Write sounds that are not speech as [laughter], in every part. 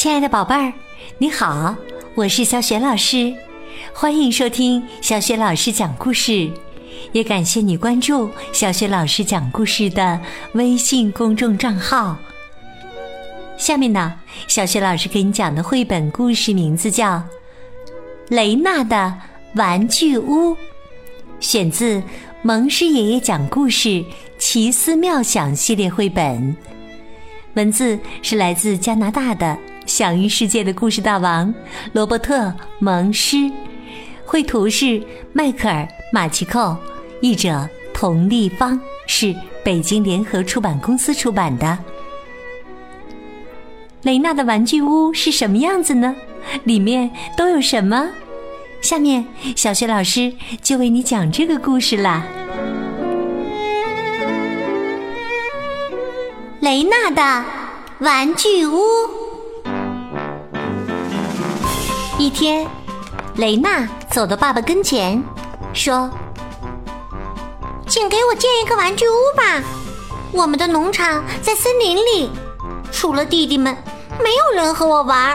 亲爱的宝贝儿，你好，我是小雪老师，欢迎收听小雪老师讲故事，也感谢你关注小雪老师讲故事的微信公众账号。下面呢，小雪老师给你讲的绘本故事名字叫《雷娜的玩具屋》，选自蒙师爷爷讲故事奇思妙想系列绘本，文字是来自加拿大的。享誉世界的故事大王罗伯特·蒙施，绘图是迈克尔·马奇寇，译者童立方，是北京联合出版公司出版的。雷娜的玩具屋是什么样子呢？里面都有什么？下面小雪老师就为你讲这个故事啦。雷娜的玩具屋。一天，雷娜走到爸爸跟前，说：“请给我建一个玩具屋吧。我们的农场在森林里，除了弟弟们，没有人和我玩。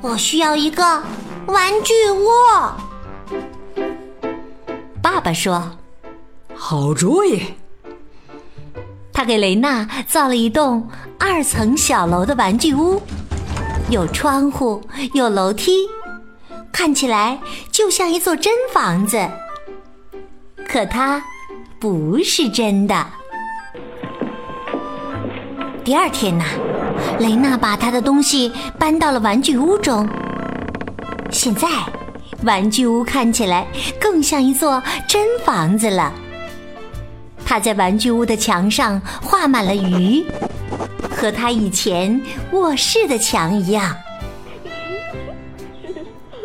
我需要一个玩具屋。”爸爸说：“好主意。”他给雷娜造了一栋二层小楼的玩具屋，有窗户，有楼梯。看起来就像一座真房子，可它不是真的。第二天呐，雷娜把她的东西搬到了玩具屋中。现在，玩具屋看起来更像一座真房子了。她在玩具屋的墙上画满了鱼，和她以前卧室的墙一样。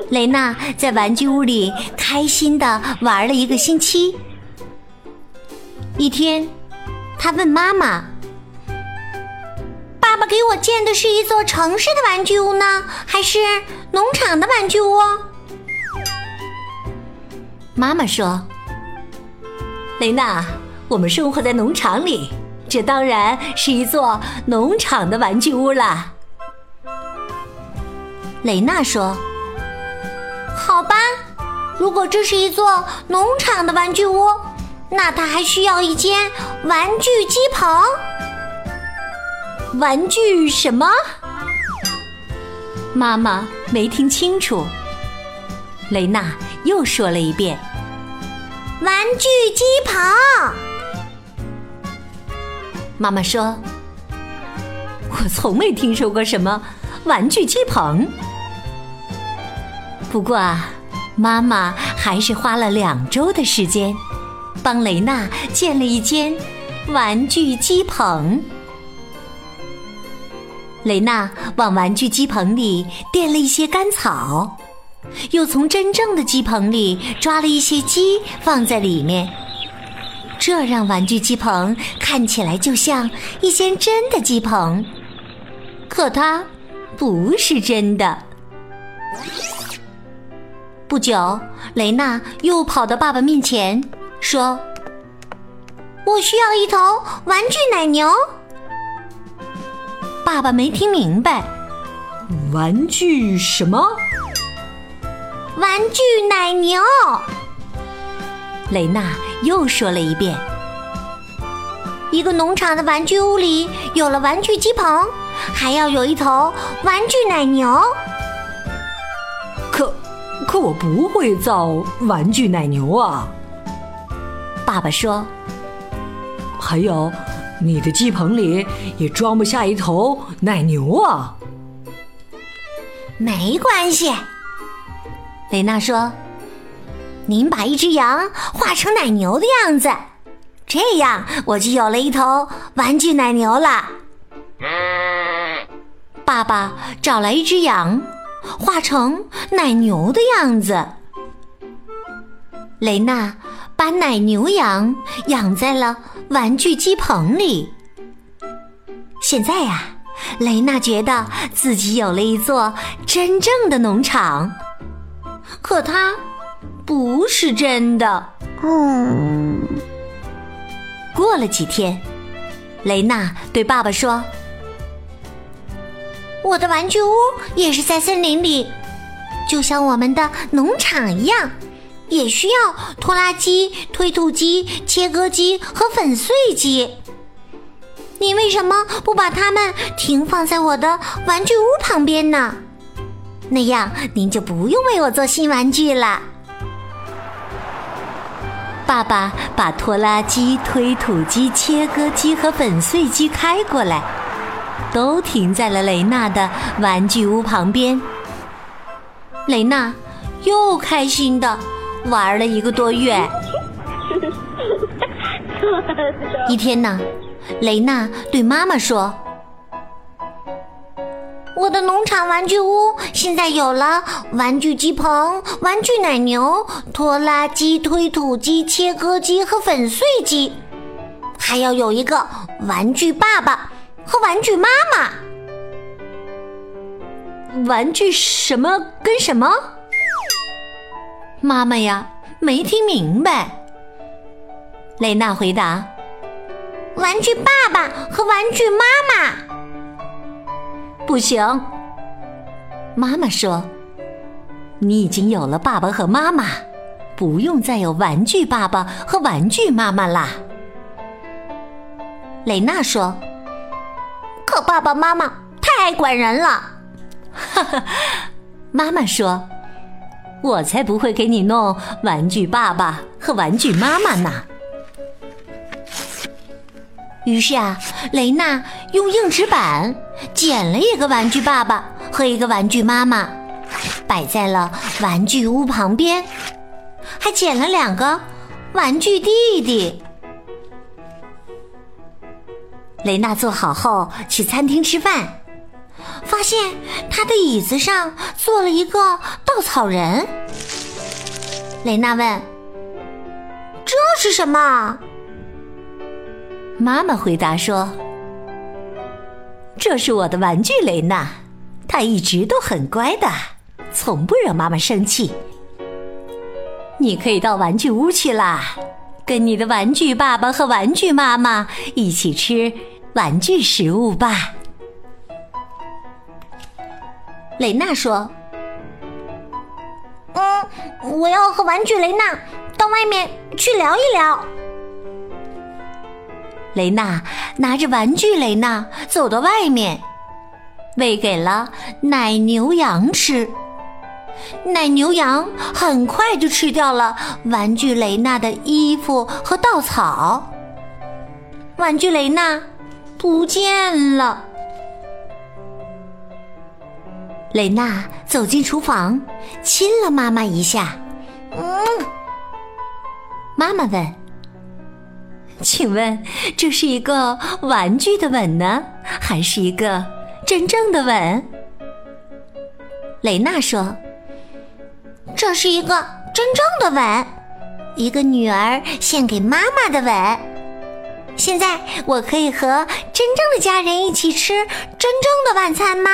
雷娜在玩具屋里开心的玩了一个星期。一天，她问妈妈：“爸爸给我建的是一座城市的玩具屋呢，还是农场的玩具屋？”妈妈说：“雷娜，我们生活在农场里，这当然是一座农场的玩具屋了。”雷娜说。好吧，如果这是一座农场的玩具屋，那它还需要一间玩具鸡棚。玩具什么？妈妈没听清楚。雷娜又说了一遍：“玩具鸡棚。”妈妈说：“我从没听说过什么玩具鸡棚。”不过啊，妈妈还是花了两周的时间，帮雷娜建了一间玩具鸡棚。雷娜往玩具鸡棚里垫了一些干草，又从真正的鸡棚里抓了一些鸡放在里面，这让玩具鸡棚看起来就像一间真的鸡棚，可它不是真的。不久，雷娜又跑到爸爸面前，说：“我需要一头玩具奶牛。”爸爸没听明白，“玩具什么？”“玩具奶牛。”雷娜又说了一遍。一个农场的玩具屋里有了玩具鸡棚，还要有一头玩具奶牛。可。我不会造玩具奶牛啊！爸爸说。还有，你的鸡棚里也装不下一头奶牛啊！没关系，雷娜说。您把一只羊画成奶牛的样子，这样我就有了一头玩具奶牛了。爸爸找来一只羊。画成奶牛的样子，雷娜把奶牛羊养在了玩具鸡棚里。现在呀，雷娜觉得自己有了一座真正的农场，可它不是真的。嗯。过了几天，雷娜对爸爸说：“我的玩具屋也是在森林里，就像我们的农场一样，也需要拖拉机、推土机、切割机和粉碎机。你为什么不把它们停放在我的玩具屋旁边呢？那样您就不用为我做新玩具了。爸爸把拖拉机、推土机、切割机和粉碎机开过来，都停在了雷娜的玩具屋旁边。雷娜又开心的玩了一个多月。[laughs] 一天呢。雷娜对妈妈说：“我的农场玩具屋现在有了玩具鸡棚、玩具奶牛、拖拉机、推土机、切割机和粉碎机，还要有一个玩具爸爸和玩具妈妈。玩具什么跟什么？妈妈呀，没听明白。”雷娜回答。玩具爸爸和玩具妈妈不行。妈妈说：“你已经有了爸爸和妈妈，不用再有玩具爸爸和玩具妈妈啦。”蕾娜说：“爸爸妈妈太爱管人了。”哈哈，妈妈说：“我才不会给你弄玩具爸爸和玩具妈妈呢。”于是啊，雷娜用硬纸板剪了一个玩具爸爸和一个玩具妈妈，摆在了玩具屋旁边，还剪了两个玩具弟弟。雷娜做好后去餐厅吃饭，发现她的椅子上坐了一个稻草人。雷娜问：“这是什么？”妈妈回答说：“这是我的玩具雷娜，她一直都很乖的，从不惹妈妈生气。你可以到玩具屋去啦，跟你的玩具爸爸和玩具妈妈一起吃玩具食物吧。”雷娜说：“嗯，我要和玩具雷娜到外面去聊一聊。”雷娜拿着玩具雷娜走到外面，喂给了奶牛羊吃。奶牛羊很快就吃掉了玩具雷娜的衣服和稻草。玩具雷娜不见了。雷娜走进厨房，亲了妈妈一下。嗯，妈妈问。请问，这是一个玩具的吻呢，还是一个真正的吻？雷娜说：“是一个真正的吻，一个女儿献给妈妈的吻。现在我可以和真正的家人一起吃真正的晚餐吗？”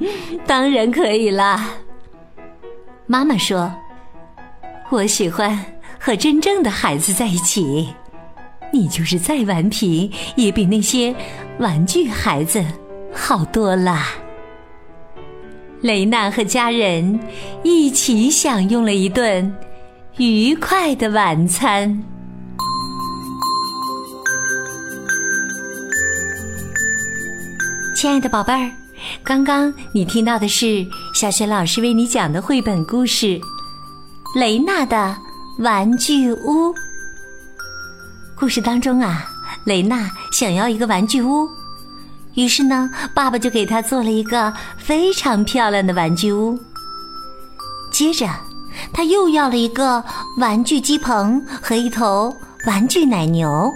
[laughs] 当然可以啦。妈妈说：“我喜欢。”和真正的孩子在一起，你就是再顽皮，也比那些玩具孩子好多了。雷娜和家人一起享用了一顿愉快的晚餐。亲爱的宝贝儿，刚刚你听到的是小雪老师为你讲的绘本故事《雷娜的》。玩具屋。故事当中啊，雷娜想要一个玩具屋，于是呢，爸爸就给他做了一个非常漂亮的玩具屋。接着，他又要了一个玩具鸡棚和一头玩具奶牛。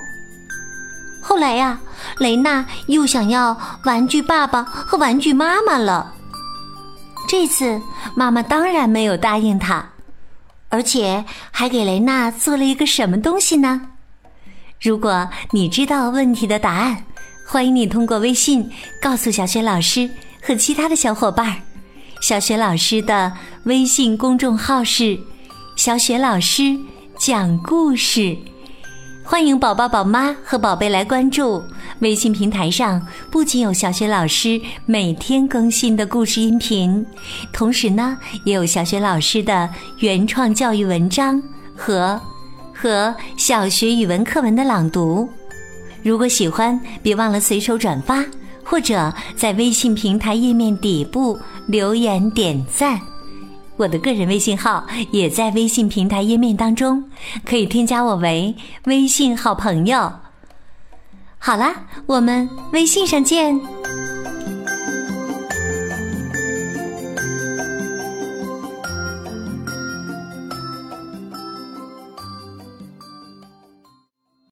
后来呀，雷娜又想要玩具爸爸和玩具妈妈了。这次，妈妈当然没有答应他。而且还给雷娜做了一个什么东西呢？如果你知道问题的答案，欢迎你通过微信告诉小雪老师和其他的小伙伴儿。小雪老师的微信公众号是“小雪老师讲故事”，欢迎宝宝、宝妈和宝贝来关注。微信平台上不仅有小雪老师每天更新的故事音频，同时呢，也有小雪老师的原创教育文章和和小学语文课文的朗读。如果喜欢，别忘了随手转发，或者在微信平台页面底部留言点赞。我的个人微信号也在微信平台页面当中，可以添加我为微信好朋友。好啦，我们微信上见。